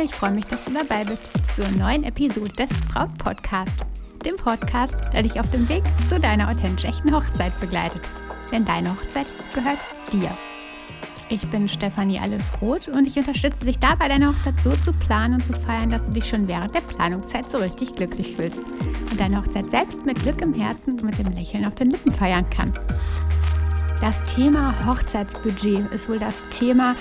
Liebe, ich freue mich, dass du dabei bist zur neuen Episode des Braut Podcast, dem Podcast, der dich auf dem Weg zu deiner authentisch echten Hochzeit begleitet. Denn deine Hochzeit gehört dir. Ich bin Stefanie Allesroth und ich unterstütze dich dabei, deine Hochzeit so zu planen und zu feiern, dass du dich schon während der Planungszeit so richtig glücklich fühlst und deine Hochzeit selbst mit Glück im Herzen und mit dem Lächeln auf den Lippen feiern kannst. Das Thema Hochzeitsbudget ist wohl das Thema,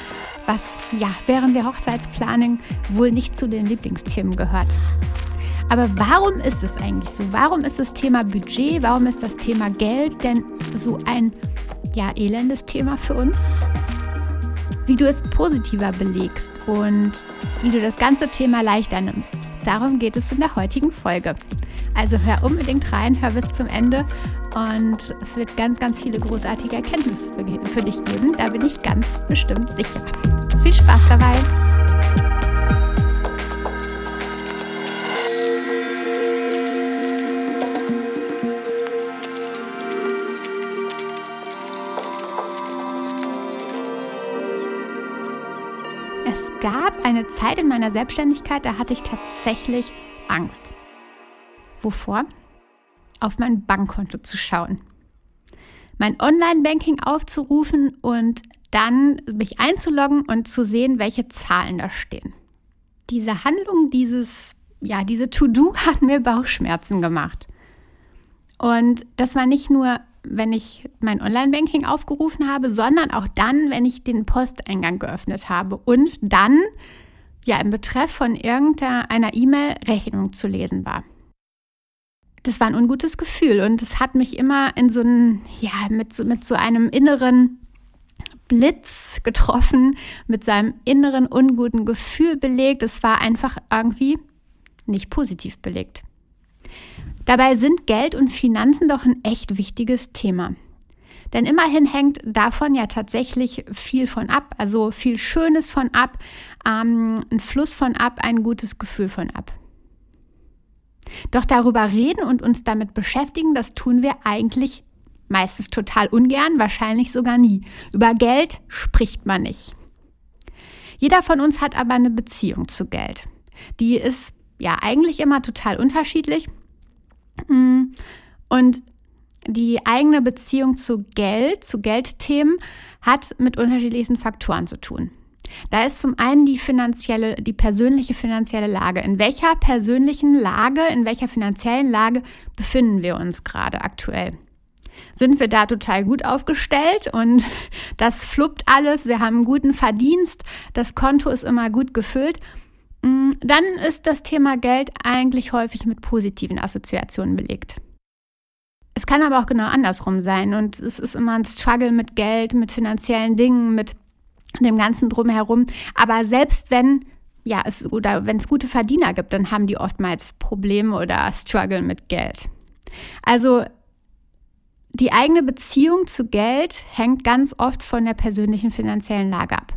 was ja während der Hochzeitsplanung wohl nicht zu den Lieblingsthemen gehört. Aber warum ist es eigentlich so? Warum ist das Thema Budget, warum ist das Thema Geld denn so ein ja elendes Thema für uns? Wie du es positiver belegst und wie du das ganze Thema leichter nimmst. Darum geht es in der heutigen Folge. Also hör unbedingt rein, hör bis zum Ende und es wird ganz, ganz viele großartige Erkenntnisse für dich geben. Da bin ich ganz bestimmt sicher. Viel Spaß dabei! Es gab eine Zeit in meiner Selbstständigkeit, da hatte ich tatsächlich Angst. Wovor? Auf mein Bankkonto zu schauen. Mein Online-Banking aufzurufen und dann mich einzuloggen und zu sehen, welche Zahlen da stehen. Diese Handlung, dieses, ja, diese To-Do hat mir Bauchschmerzen gemacht. Und das war nicht nur, wenn ich mein Online-Banking aufgerufen habe, sondern auch dann, wenn ich den Posteingang geöffnet habe und dann ja im Betreff von irgendeiner E-Mail Rechnung zu lesen war das war ein ungutes Gefühl und es hat mich immer in so ein, ja, mit so, mit so einem inneren Blitz getroffen, mit seinem inneren unguten Gefühl belegt. Es war einfach irgendwie nicht positiv belegt. Dabei sind Geld und Finanzen doch ein echt wichtiges Thema. Denn immerhin hängt davon ja tatsächlich viel von ab, also viel Schönes von ab, ähm, ein Fluss von ab, ein gutes Gefühl von ab. Doch darüber reden und uns damit beschäftigen, das tun wir eigentlich meistens total ungern, wahrscheinlich sogar nie. Über Geld spricht man nicht. Jeder von uns hat aber eine Beziehung zu Geld. Die ist ja eigentlich immer total unterschiedlich. Mm, und die eigene Beziehung zu Geld, zu Geldthemen, hat mit unterschiedlichsten Faktoren zu tun. Da ist zum einen die finanzielle, die persönliche finanzielle Lage. In welcher persönlichen Lage, in welcher finanziellen Lage befinden wir uns gerade aktuell? Sind wir da total gut aufgestellt und das fluppt alles, wir haben einen guten Verdienst, das Konto ist immer gut gefüllt, mm, dann ist das Thema Geld eigentlich häufig mit positiven Assoziationen belegt. Es kann aber auch genau andersrum sein und es ist immer ein Struggle mit Geld, mit finanziellen Dingen, mit dem Ganzen drumherum. Aber selbst wenn ja, es, oder wenn es gute Verdiener gibt, dann haben die oftmals Probleme oder Struggle mit Geld. Also die eigene Beziehung zu Geld hängt ganz oft von der persönlichen finanziellen Lage ab.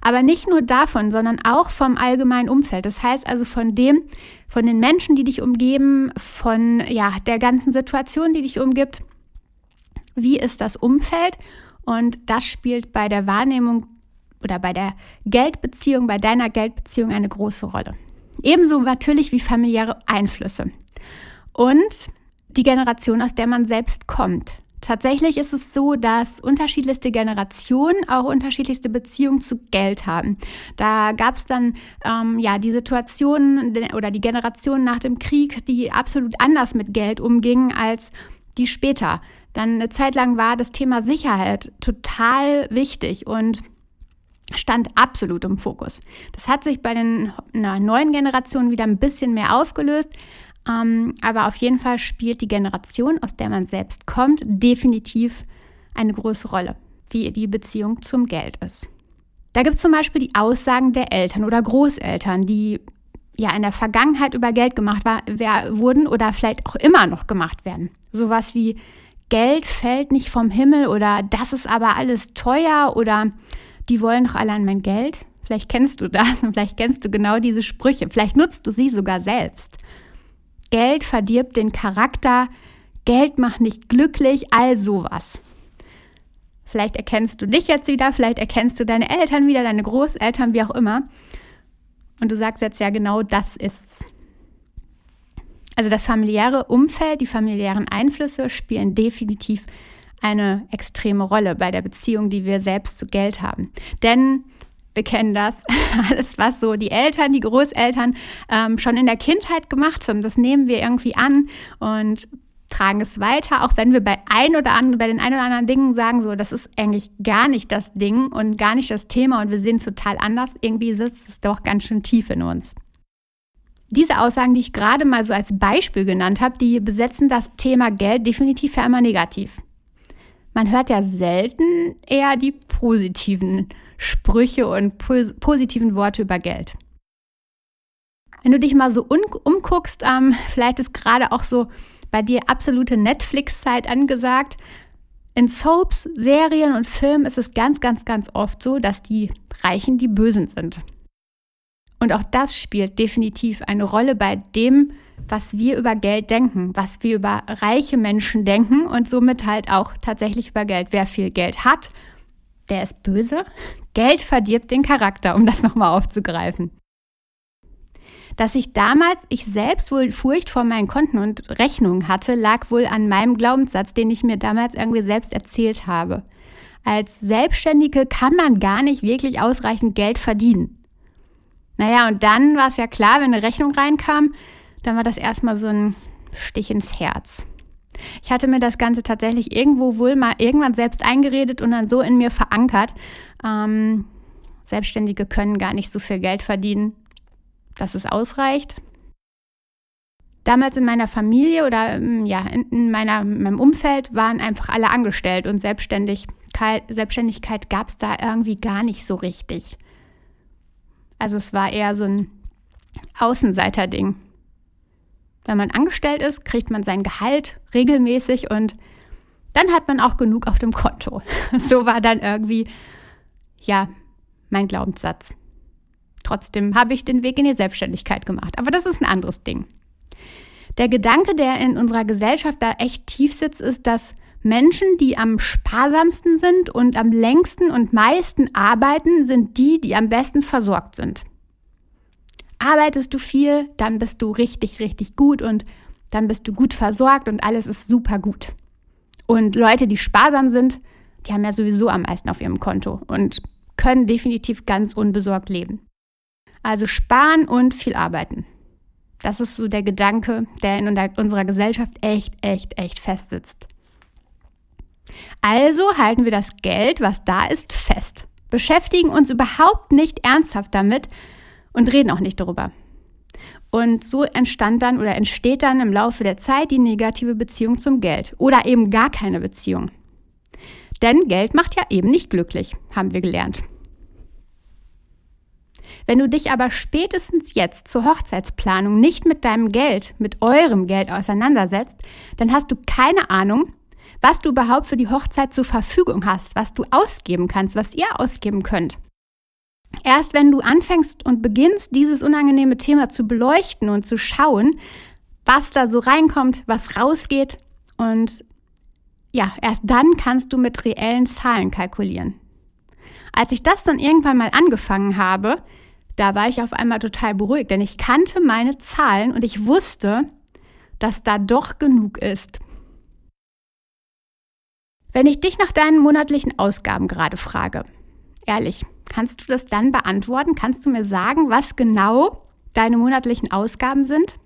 Aber nicht nur davon, sondern auch vom allgemeinen Umfeld. Das heißt also von dem, von den Menschen, die dich umgeben, von ja, der ganzen Situation, die dich umgibt. Wie ist das Umfeld? Und das spielt bei der Wahrnehmung oder bei der Geldbeziehung, bei deiner Geldbeziehung eine große Rolle. Ebenso natürlich wie familiäre Einflüsse. Und die Generation, aus der man selbst kommt. Tatsächlich ist es so, dass unterschiedlichste Generationen auch unterschiedlichste Beziehungen zu Geld haben. Da gab es dann ähm, ja die Situationen oder die Generationen nach dem Krieg, die absolut anders mit Geld umgingen als die später. Dann eine Zeit lang war das Thema Sicherheit total wichtig und stand absolut im Fokus. Das hat sich bei den na, neuen Generationen wieder ein bisschen mehr aufgelöst, ähm, aber auf jeden Fall spielt die Generation, aus der man selbst kommt, definitiv eine große Rolle, wie die Beziehung zum Geld ist. Da gibt es zum Beispiel die Aussagen der Eltern oder Großeltern, die ja in der Vergangenheit über Geld gemacht war, wer, wurden oder vielleicht auch immer noch gemacht werden. Sowas wie Geld fällt nicht vom Himmel oder das ist aber alles teuer oder die wollen doch alle an mein Geld. Vielleicht kennst du das und vielleicht kennst du genau diese Sprüche. Vielleicht nutzt du sie sogar selbst. Geld verdirbt den Charakter, Geld macht nicht glücklich, all sowas. Vielleicht erkennst du dich jetzt wieder, vielleicht erkennst du deine Eltern wieder, deine Großeltern, wie auch immer. Und du sagst jetzt ja genau, das ist's. Also das familiäre Umfeld, die familiären Einflüsse spielen definitiv eine extreme Rolle bei der Beziehung, die wir selbst zu Geld haben. Denn wir kennen das, alles, was so die Eltern, die Großeltern ähm, schon in der Kindheit gemacht haben, das nehmen wir irgendwie an und tragen es weiter, auch wenn wir bei ein oder anderen, bei den ein oder anderen Dingen sagen, so, das ist eigentlich gar nicht das Ding und gar nicht das Thema und wir sehen es total anders, irgendwie sitzt es doch ganz schön tief in uns. Diese Aussagen, die ich gerade mal so als Beispiel genannt habe, die besetzen das Thema Geld definitiv für immer negativ. Man hört ja selten eher die positiven Sprüche und positiven Worte über Geld. Wenn du dich mal so umguckst, ähm, vielleicht ist gerade auch so bei dir absolute Netflix-Zeit angesagt. In Soaps, Serien und Filmen ist es ganz, ganz, ganz oft so, dass die Reichen die Bösen sind. Und auch das spielt definitiv eine Rolle bei dem, was wir über Geld denken, was wir über reiche Menschen denken und somit halt auch tatsächlich über Geld. Wer viel Geld hat, der ist böse. Geld verdirbt den Charakter, um das nochmal aufzugreifen. Dass ich damals, ich selbst wohl Furcht vor meinen Konten und Rechnungen hatte, lag wohl an meinem Glaubenssatz, den ich mir damals irgendwie selbst erzählt habe. Als Selbstständige kann man gar nicht wirklich ausreichend Geld verdienen. Naja, und dann war es ja klar, wenn eine Rechnung reinkam, dann war das erstmal so ein Stich ins Herz. Ich hatte mir das Ganze tatsächlich irgendwo wohl mal irgendwann selbst eingeredet und dann so in mir verankert. Ähm, Selbstständige können gar nicht so viel Geld verdienen, dass es ausreicht. Damals in meiner Familie oder ähm, ja, in, meiner, in meinem Umfeld waren einfach alle angestellt und Selbstständigkeit, Selbstständigkeit gab es da irgendwie gar nicht so richtig. Also es war eher so ein Außenseiter-Ding. Wenn man angestellt ist, kriegt man sein Gehalt regelmäßig und dann hat man auch genug auf dem Konto. So war dann irgendwie, ja, mein Glaubenssatz. Trotzdem habe ich den Weg in die Selbstständigkeit gemacht. Aber das ist ein anderes Ding. Der Gedanke, der in unserer Gesellschaft da echt tief sitzt, ist, dass Menschen, die am sparsamsten sind und am längsten und meisten arbeiten, sind die, die am besten versorgt sind. Arbeitest du viel, dann bist du richtig, richtig gut und dann bist du gut versorgt und alles ist super gut. Und Leute, die sparsam sind, die haben ja sowieso am meisten auf ihrem Konto und können definitiv ganz unbesorgt leben. Also sparen und viel arbeiten. Das ist so der Gedanke, der in unserer Gesellschaft echt, echt, echt festsitzt. Also halten wir das Geld, was da ist, fest, beschäftigen uns überhaupt nicht ernsthaft damit und reden auch nicht darüber. Und so entstand dann oder entsteht dann im Laufe der Zeit die negative Beziehung zum Geld oder eben gar keine Beziehung. Denn Geld macht ja eben nicht glücklich, haben wir gelernt. Wenn du dich aber spätestens jetzt zur Hochzeitsplanung nicht mit deinem Geld, mit eurem Geld auseinandersetzt, dann hast du keine Ahnung, was du überhaupt für die Hochzeit zur Verfügung hast, was du ausgeben kannst, was ihr ausgeben könnt. Erst wenn du anfängst und beginnst, dieses unangenehme Thema zu beleuchten und zu schauen, was da so reinkommt, was rausgeht und ja, erst dann kannst du mit reellen Zahlen kalkulieren. Als ich das dann irgendwann mal angefangen habe, da war ich auf einmal total beruhigt, denn ich kannte meine Zahlen und ich wusste, dass da doch genug ist. Wenn ich dich nach deinen monatlichen Ausgaben gerade frage, ehrlich, kannst du das dann beantworten? Kannst du mir sagen, was genau deine monatlichen Ausgaben sind?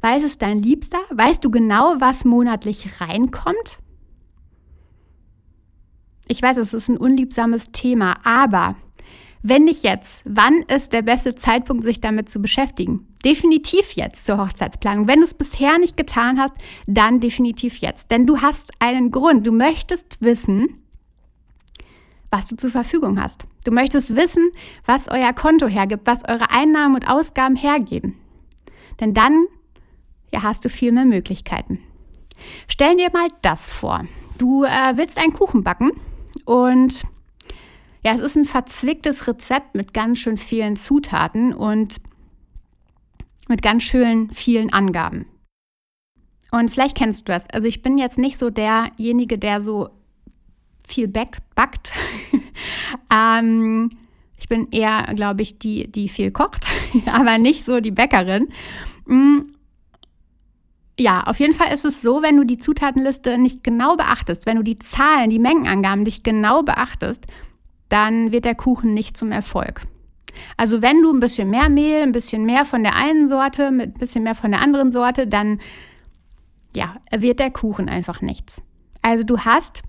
Weiß es dein Liebster? Weißt du genau, was monatlich reinkommt? Ich weiß, es ist ein unliebsames Thema, aber wenn nicht jetzt, wann ist der beste Zeitpunkt, sich damit zu beschäftigen? Definitiv jetzt zur Hochzeitsplanung. Wenn du es bisher nicht getan hast, dann definitiv jetzt. Denn du hast einen Grund. Du möchtest wissen, was du zur Verfügung hast. Du möchtest wissen, was euer Konto hergibt, was eure Einnahmen und Ausgaben hergeben. Denn dann ja, hast du viel mehr Möglichkeiten. Stell dir mal das vor. Du äh, willst einen Kuchen backen und ja, es ist ein verzwicktes Rezept mit ganz schön vielen Zutaten und mit ganz schön vielen Angaben. Und vielleicht kennst du das. Also ich bin jetzt nicht so derjenige, der so viel backt. ähm, Ich bin eher, glaube ich, die, die viel kocht, aber nicht so die Bäckerin. Mm. Ja, auf jeden Fall ist es so, wenn du die Zutatenliste nicht genau beachtest, wenn du die Zahlen, die Mengenangaben nicht genau beachtest, dann wird der Kuchen nicht zum Erfolg. Also wenn du ein bisschen mehr Mehl, ein bisschen mehr von der einen Sorte, mit ein bisschen mehr von der anderen Sorte, dann ja, wird der Kuchen einfach nichts. Also du hast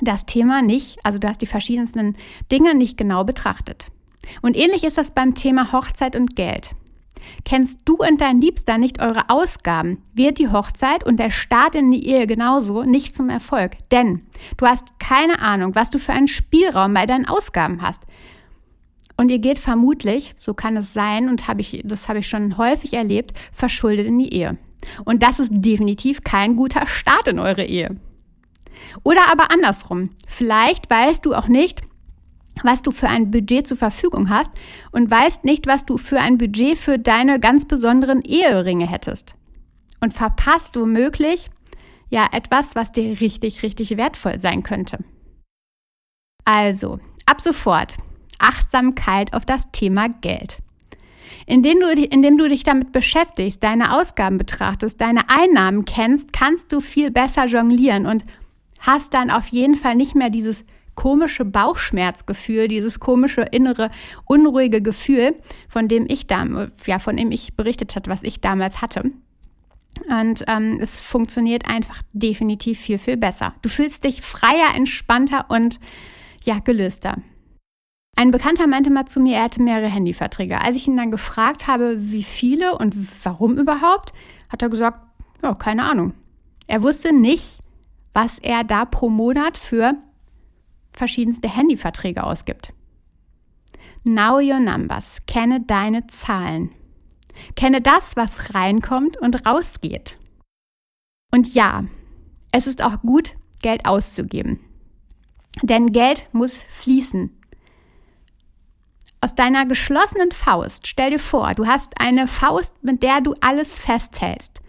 das Thema nicht, also du hast die verschiedensten Dinge nicht genau betrachtet. Und ähnlich ist das beim Thema Hochzeit und Geld. Kennst du und dein Liebster nicht eure Ausgaben, wird die Hochzeit und der Start in die Ehe genauso nicht zum Erfolg. Denn du hast keine Ahnung, was du für einen Spielraum bei deinen Ausgaben hast. Und ihr geht vermutlich, so kann es sein, und hab ich, das habe ich schon häufig erlebt, verschuldet in die Ehe. Und das ist definitiv kein guter Start in eure Ehe. Oder aber andersrum. Vielleicht weißt du auch nicht, was du für ein Budget zur Verfügung hast und weißt nicht, was du für ein Budget für deine ganz besonderen Eheringe hättest. Und verpasst womöglich ja etwas, was dir richtig, richtig wertvoll sein könnte. Also, ab sofort Achtsamkeit auf das Thema Geld. Indem du, indem du dich damit beschäftigst, deine Ausgaben betrachtest, deine Einnahmen kennst, kannst du viel besser jonglieren und hast dann auf jeden Fall nicht mehr dieses komische Bauchschmerzgefühl, dieses komische innere unruhige Gefühl, von dem ich da, ja, von dem ich berichtet hat, was ich damals hatte. Und ähm, es funktioniert einfach definitiv viel, viel besser. Du fühlst dich freier, entspannter und ja, gelöster. Ein Bekannter meinte mal zu mir, er hätte mehrere Handyverträge. Als ich ihn dann gefragt habe, wie viele und warum überhaupt, hat er gesagt, ja, keine Ahnung. Er wusste nicht, was er da pro Monat für verschiedenste Handyverträge ausgibt. Know your numbers. Kenne deine Zahlen. Kenne das, was reinkommt und rausgeht. Und ja, es ist auch gut, Geld auszugeben. Denn Geld muss fließen. Aus deiner geschlossenen Faust, stell dir vor, du hast eine Faust, mit der du alles festhältst.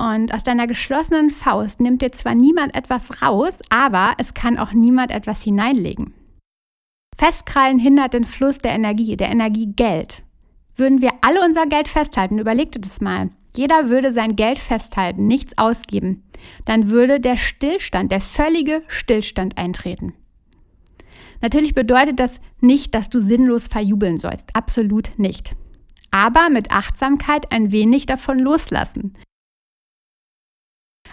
Und aus deiner geschlossenen Faust nimmt dir zwar niemand etwas raus, aber es kann auch niemand etwas hineinlegen. Festkrallen hindert den Fluss der Energie, der Energie Geld. Würden wir alle unser Geld festhalten, überleg dir das mal. Jeder würde sein Geld festhalten, nichts ausgeben. Dann würde der Stillstand, der völlige Stillstand eintreten. Natürlich bedeutet das nicht, dass du sinnlos verjubeln sollst. Absolut nicht. Aber mit Achtsamkeit ein wenig davon loslassen.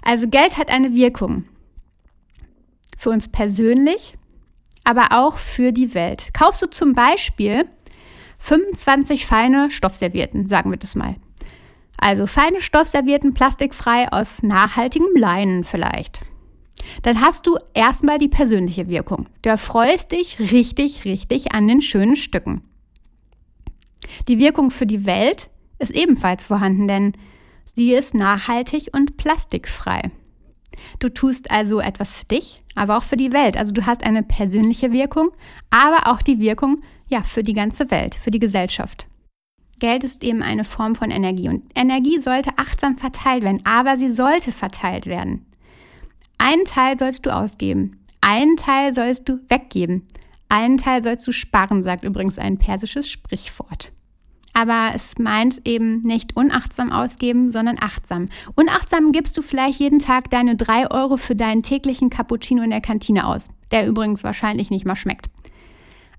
Also Geld hat eine Wirkung. Für uns persönlich, aber auch für die Welt. Kaufst du zum Beispiel 25 feine Stoffservietten, sagen wir das mal. Also feine Stoffservietten, plastikfrei aus nachhaltigem Leinen vielleicht. Dann hast du erstmal die persönliche Wirkung. Du erfreust dich richtig, richtig an den schönen Stücken. Die Wirkung für die Welt ist ebenfalls vorhanden, denn Sie ist nachhaltig und plastikfrei. Du tust also etwas für dich, aber auch für die Welt. Also du hast eine persönliche Wirkung, aber auch die Wirkung ja für die ganze Welt, für die Gesellschaft. Geld ist eben eine Form von Energie und Energie sollte achtsam verteilt werden, aber sie sollte verteilt werden. Einen Teil sollst du ausgeben, einen Teil sollst du weggeben, einen Teil sollst du sparen, sagt übrigens ein persisches Sprichwort aber es meint eben nicht unachtsam ausgeben, sondern achtsam. Unachtsam gibst du vielleicht jeden Tag deine drei Euro für deinen täglichen Cappuccino in der Kantine aus, der übrigens wahrscheinlich nicht mal schmeckt.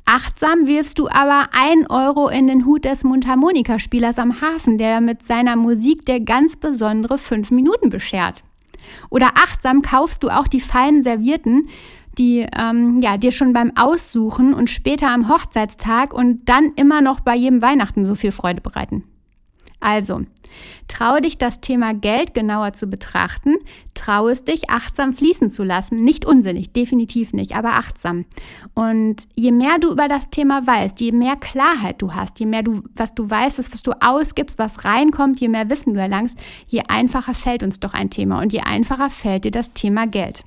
Achtsam wirfst du aber ein Euro in den Hut des Mundharmonikaspielers am Hafen, der mit seiner Musik dir ganz besondere fünf Minuten beschert. Oder achtsam kaufst du auch die feinen Servierten, die ähm, ja, dir schon beim Aussuchen und später am Hochzeitstag und dann immer noch bei jedem Weihnachten so viel Freude bereiten. Also, traue dich, das Thema Geld genauer zu betrachten, traue es dich, achtsam fließen zu lassen. Nicht unsinnig, definitiv nicht, aber achtsam. Und je mehr du über das Thema weißt, je mehr Klarheit du hast, je mehr du, was du weißt, was du ausgibst, was reinkommt, je mehr Wissen du erlangst, je einfacher fällt uns doch ein Thema und je einfacher fällt dir das Thema Geld.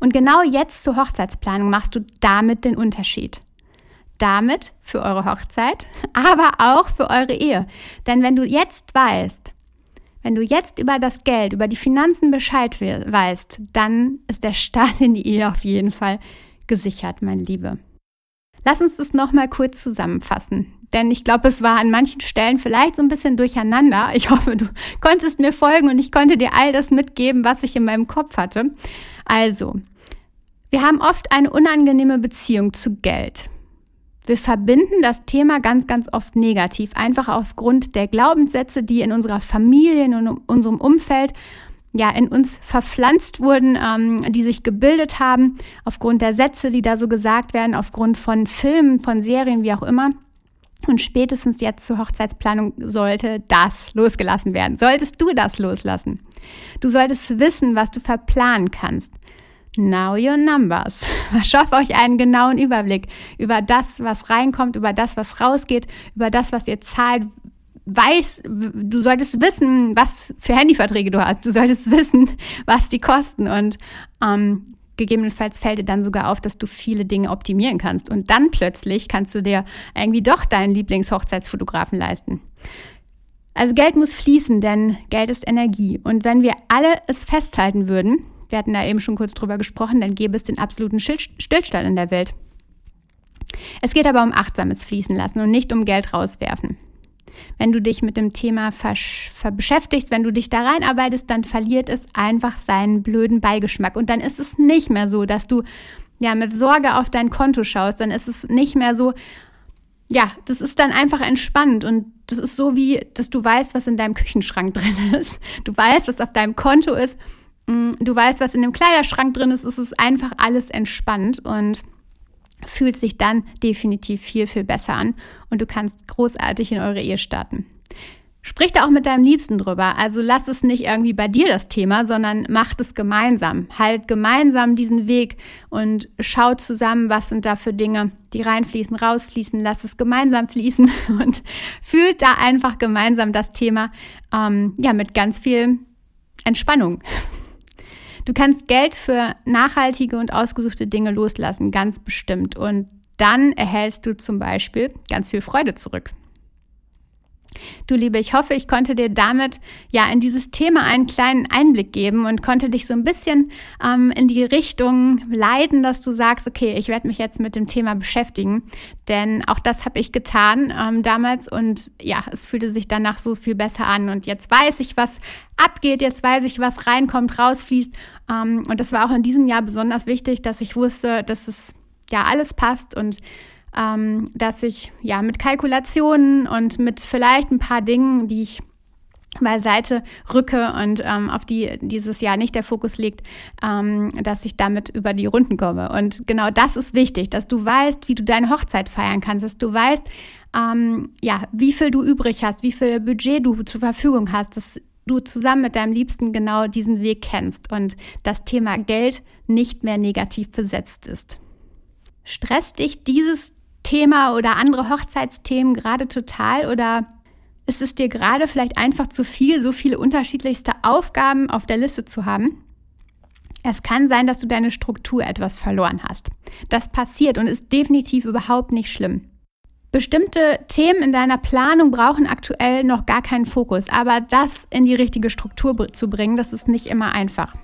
Und genau jetzt zur Hochzeitsplanung machst du damit den Unterschied. Damit für eure Hochzeit, aber auch für eure Ehe. Denn wenn du jetzt weißt, wenn du jetzt über das Geld, über die Finanzen Bescheid weißt, dann ist der Start in die Ehe auf jeden Fall gesichert, meine Liebe. Lass uns das nochmal kurz zusammenfassen. Denn ich glaube, es war an manchen Stellen vielleicht so ein bisschen durcheinander. Ich hoffe, du konntest mir folgen und ich konnte dir all das mitgeben, was ich in meinem Kopf hatte. Also, wir haben oft eine unangenehme Beziehung zu Geld. Wir verbinden das Thema ganz, ganz oft negativ, einfach aufgrund der Glaubenssätze, die in unserer Familie, in unserem Umfeld, ja, in uns verpflanzt wurden, ähm, die sich gebildet haben, aufgrund der Sätze, die da so gesagt werden, aufgrund von Filmen, von Serien, wie auch immer. Und spätestens jetzt zur Hochzeitsplanung sollte das losgelassen werden. Solltest du das loslassen? Du solltest wissen, was du verplanen kannst. Now your numbers. Verschaff euch einen genauen Überblick über das, was reinkommt, über das, was rausgeht, über das, was ihr zahlt. Weiß, du solltest wissen, was für Handyverträge du hast. Du solltest wissen, was die kosten. Und ähm, gegebenenfalls fällt dir dann sogar auf, dass du viele Dinge optimieren kannst. Und dann plötzlich kannst du dir irgendwie doch deinen Lieblingshochzeitsfotografen leisten. Also Geld muss fließen, denn Geld ist Energie. Und wenn wir alle es festhalten würden, wir hatten da eben schon kurz drüber gesprochen, dann gäbe es den absoluten Stillstand in der Welt. Es geht aber um achtsames Fließen lassen und nicht um Geld rauswerfen. Wenn du dich mit dem Thema beschäftigst, wenn du dich da reinarbeitest, dann verliert es einfach seinen blöden Beigeschmack. Und dann ist es nicht mehr so, dass du ja mit Sorge auf dein Konto schaust. Dann ist es nicht mehr so, ja, das ist dann einfach entspannt und das ist so wie, dass du weißt, was in deinem Küchenschrank drin ist. Du weißt, was auf deinem Konto ist Mm, du weißt, was in dem Kleiderschrank drin ist, es ist einfach alles entspannt und fühlt sich dann definitiv viel, viel besser an und du kannst großartig in eure Ehe starten. Sprich da auch mit deinem Liebsten drüber. Also lass es nicht irgendwie bei dir das Thema, sondern macht es gemeinsam. Halt gemeinsam diesen Weg und schaut zusammen, was sind da für Dinge, die reinfließen, rausfließen. Lass es gemeinsam fließen und fühlt da einfach gemeinsam das Thema ähm, ja mit ganz viel Entspannung. Du kannst Geld für nachhaltige und ausgesuchte Dinge loslassen, ganz bestimmt. Und dann erhältst du zum Beispiel ganz viel Freude zurück. Du Liebe, ich hoffe, ich konnte dir damit ja in dieses Thema einen kleinen Einblick geben und konnte dich so ein bisschen ähm, in die Richtung leiten, dass du sagst, okay, ich werde mich jetzt mit dem Thema beschäftigen. Denn auch das habe ich getan ähm, damals und ja, es fühlte sich danach so viel besser an. Und jetzt weiß ich, was abgeht, jetzt weiß ich, was reinkommt, rausfließt. Ähm, und das war auch in diesem Jahr besonders wichtig, dass ich wusste, dass es ja alles passt und ähm, dass ich ja mit Kalkulationen und mit vielleicht ein paar Dingen, die ich beiseite rücke und ähm, auf die dieses Jahr nicht der Fokus liegt, ähm, dass ich damit über die Runden komme. Und genau das ist wichtig, dass du weißt, wie du deine Hochzeit feiern kannst, dass du weißt, ähm, ja, wie viel du übrig hast, wie viel Budget du zur Verfügung hast, dass du zusammen mit deinem Liebsten genau diesen Weg kennst und das Thema Geld nicht mehr negativ besetzt ist. Stresst dich dieses Thema oder andere Hochzeitsthemen gerade total oder ist es dir gerade vielleicht einfach zu viel, so viele unterschiedlichste Aufgaben auf der Liste zu haben? Es kann sein, dass du deine Struktur etwas verloren hast. Das passiert und ist definitiv überhaupt nicht schlimm. Bestimmte Themen in deiner Planung brauchen aktuell noch gar keinen Fokus, aber das in die richtige Struktur zu bringen, das ist nicht immer einfach.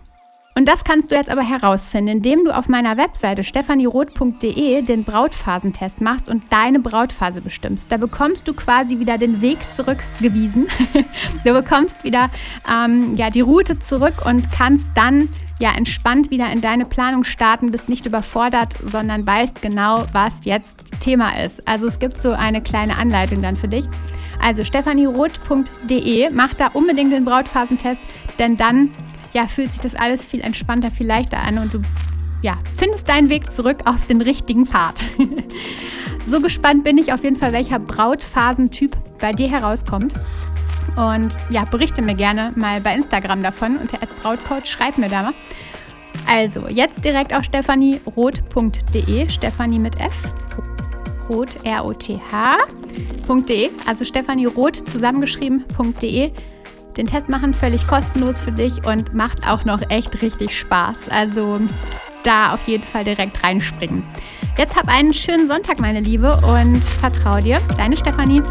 Und das kannst du jetzt aber herausfinden, indem du auf meiner Webseite stephanieroth.de den Brautphasentest machst und deine Brautphase bestimmst. Da bekommst du quasi wieder den Weg zurückgewiesen. du bekommst wieder ähm, ja, die Route zurück und kannst dann ja entspannt wieder in deine Planung starten, bist nicht überfordert, sondern weißt genau, was jetzt Thema ist. Also es gibt so eine kleine Anleitung dann für dich. Also stephanieroth.de, mach da unbedingt den Brautphasentest, denn dann ja, fühlt sich das alles viel entspannter, viel leichter an und du ja, findest deinen Weg zurück auf den richtigen Pfad. so gespannt bin ich auf jeden Fall, welcher Brautphasentyp bei dir herauskommt. Und ja, berichte mir gerne mal bei Instagram davon unter @brautcoach, schreib mir da mal. Also, jetzt direkt auf stephanieroth.de, Stephanie mit F, roth, R-O-T-H.de, also stephanieroth zusammengeschrieben.de den Test machen, völlig kostenlos für dich und macht auch noch echt richtig Spaß. Also da auf jeden Fall direkt reinspringen. Jetzt hab einen schönen Sonntag, meine Liebe, und vertrau dir, deine Stefanie.